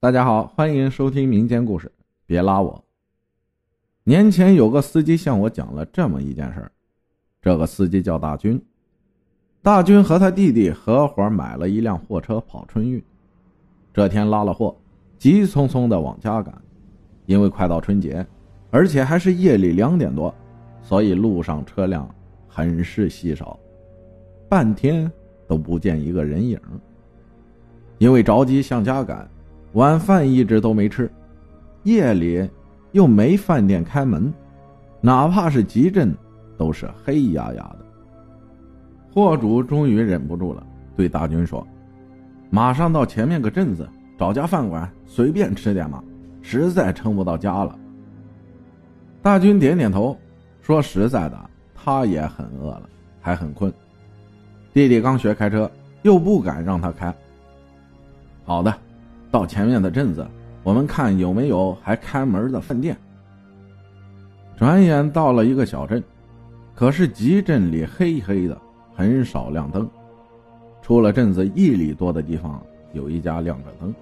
大家好，欢迎收听民间故事。别拉我。年前有个司机向我讲了这么一件事儿，这个司机叫大军。大军和他弟弟合伙买了一辆货车跑春运，这天拉了货，急匆匆的往家赶。因为快到春节，而且还是夜里两点多，所以路上车辆很是稀少，半天都不见一个人影。因为着急向家赶。晚饭一直都没吃，夜里又没饭店开门，哪怕是集镇，都是黑压压的。货主终于忍不住了，对大军说：“马上到前面个镇子找家饭馆，随便吃点嘛，实在撑不到家了。”大军点点头，说：“实在的，他也很饿了，还很困。弟弟刚学开车，又不敢让他开。好的。”到前面的镇子，我们看有没有还开门的饭店。转眼到了一个小镇，可是集镇里黑黑的，很少亮灯。出了镇子一里多的地方，有一家亮着灯，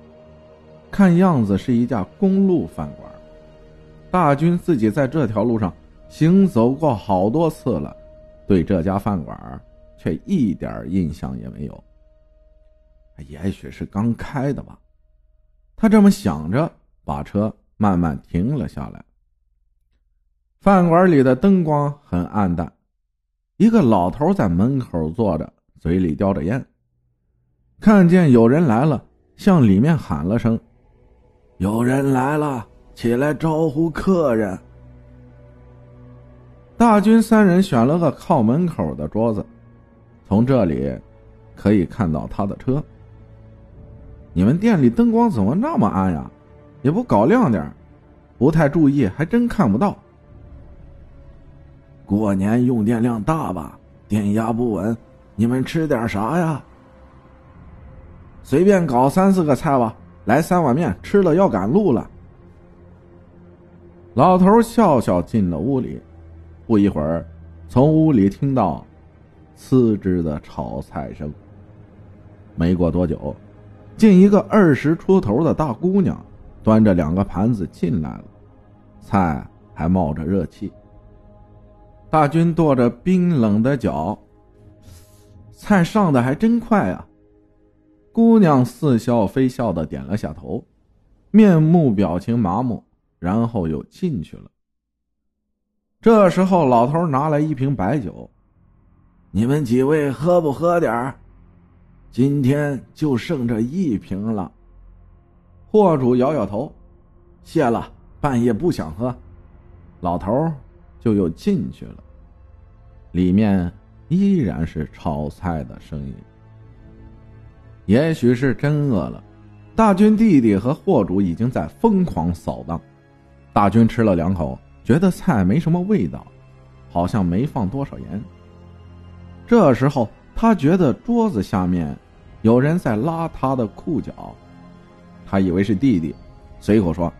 看样子是一家公路饭馆。大军自己在这条路上行走过好多次了，对这家饭馆却一点印象也没有。也许是刚开的吧。他这么想着，把车慢慢停了下来。饭馆里的灯光很暗淡，一个老头在门口坐着，嘴里叼着烟。看见有人来了，向里面喊了声：“有人来了，起来招呼客人。”大军三人选了个靠门口的桌子，从这里可以看到他的车。你们店里灯光怎么那么暗呀？也不搞亮点不太注意还真看不到。过年用电量大吧？电压不稳。你们吃点啥呀？随便搞三四个菜吧。来三碗面，吃了要赶路了。老头笑笑进了屋里，不一会儿，从屋里听到呲吱的炒菜声。没过多久。见一个二十出头的大姑娘，端着两个盘子进来了，菜还冒着热气。大军跺着冰冷的脚，菜上的还真快啊！姑娘似笑非笑的点了下头，面目表情麻木，然后又进去了。这时候，老头拿来一瓶白酒，你们几位喝不喝点儿？今天就剩这一瓶了。货主摇摇头，谢了，半夜不想喝。老头就又进去了，里面依然是炒菜的声音。也许是真饿了，大军弟弟和货主已经在疯狂扫荡。大军吃了两口，觉得菜没什么味道，好像没放多少盐。这时候他觉得桌子下面。有人在拉他的裤脚，他以为是弟弟，随口说：“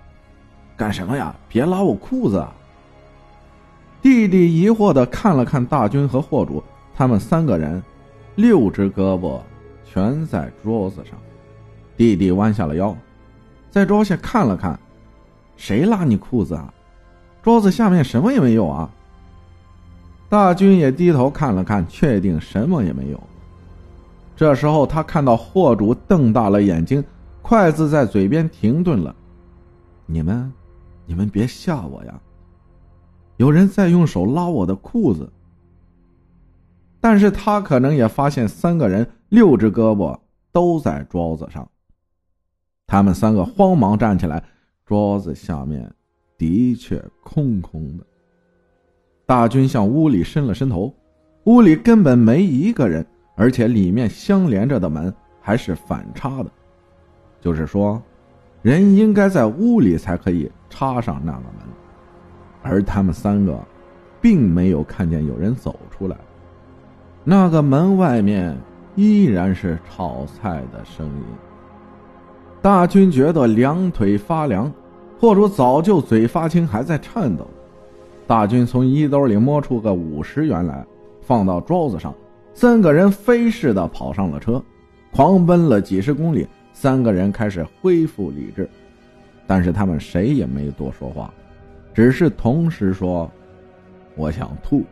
干什么呀？别拉我裤子！”弟弟疑惑的看了看大军和货主，他们三个人，六只胳膊全在桌子上。弟弟弯下了腰，在桌下看了看，谁拉你裤子啊？桌子下面什么也没有啊！大军也低头看了看，确定什么也没有。这时候，他看到货主瞪大了眼睛，筷子在嘴边停顿了。你们，你们别吓我呀！有人在用手拉我的裤子。但是他可能也发现三个人六只胳膊都在桌子上。他们三个慌忙站起来，桌子下面的确空空的。大军向屋里伸了伸头，屋里根本没一个人。而且里面相连着的门还是反插的，就是说，人应该在屋里才可以插上那个门，而他们三个，并没有看见有人走出来。那个门外面依然是炒菜的声音。大军觉得两腿发凉，货主早就嘴发青，还在颤抖。大军从衣兜里摸出个五十元来，放到桌子上。三个人飞似的跑上了车，狂奔了几十公里，三个人开始恢复理智，但是他们谁也没多说话，只是同时说：“我想吐。”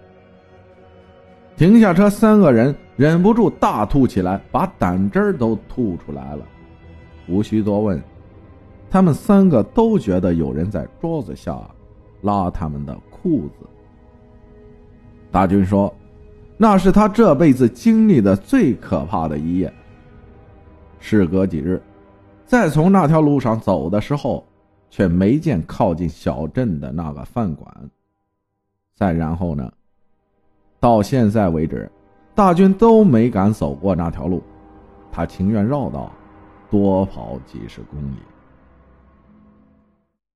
停下车，三个人忍不住大吐起来，把胆汁都吐出来了。无需多问，他们三个都觉得有人在桌子下拉他们的裤子。大军说：“那是他这辈子经历的最可怕的一夜。”事隔几日，再从那条路上走的时候，却没见靠近小镇的那个饭馆。再然后呢？到现在为止，大军都没敢走过那条路，他情愿绕道，多跑几十公里。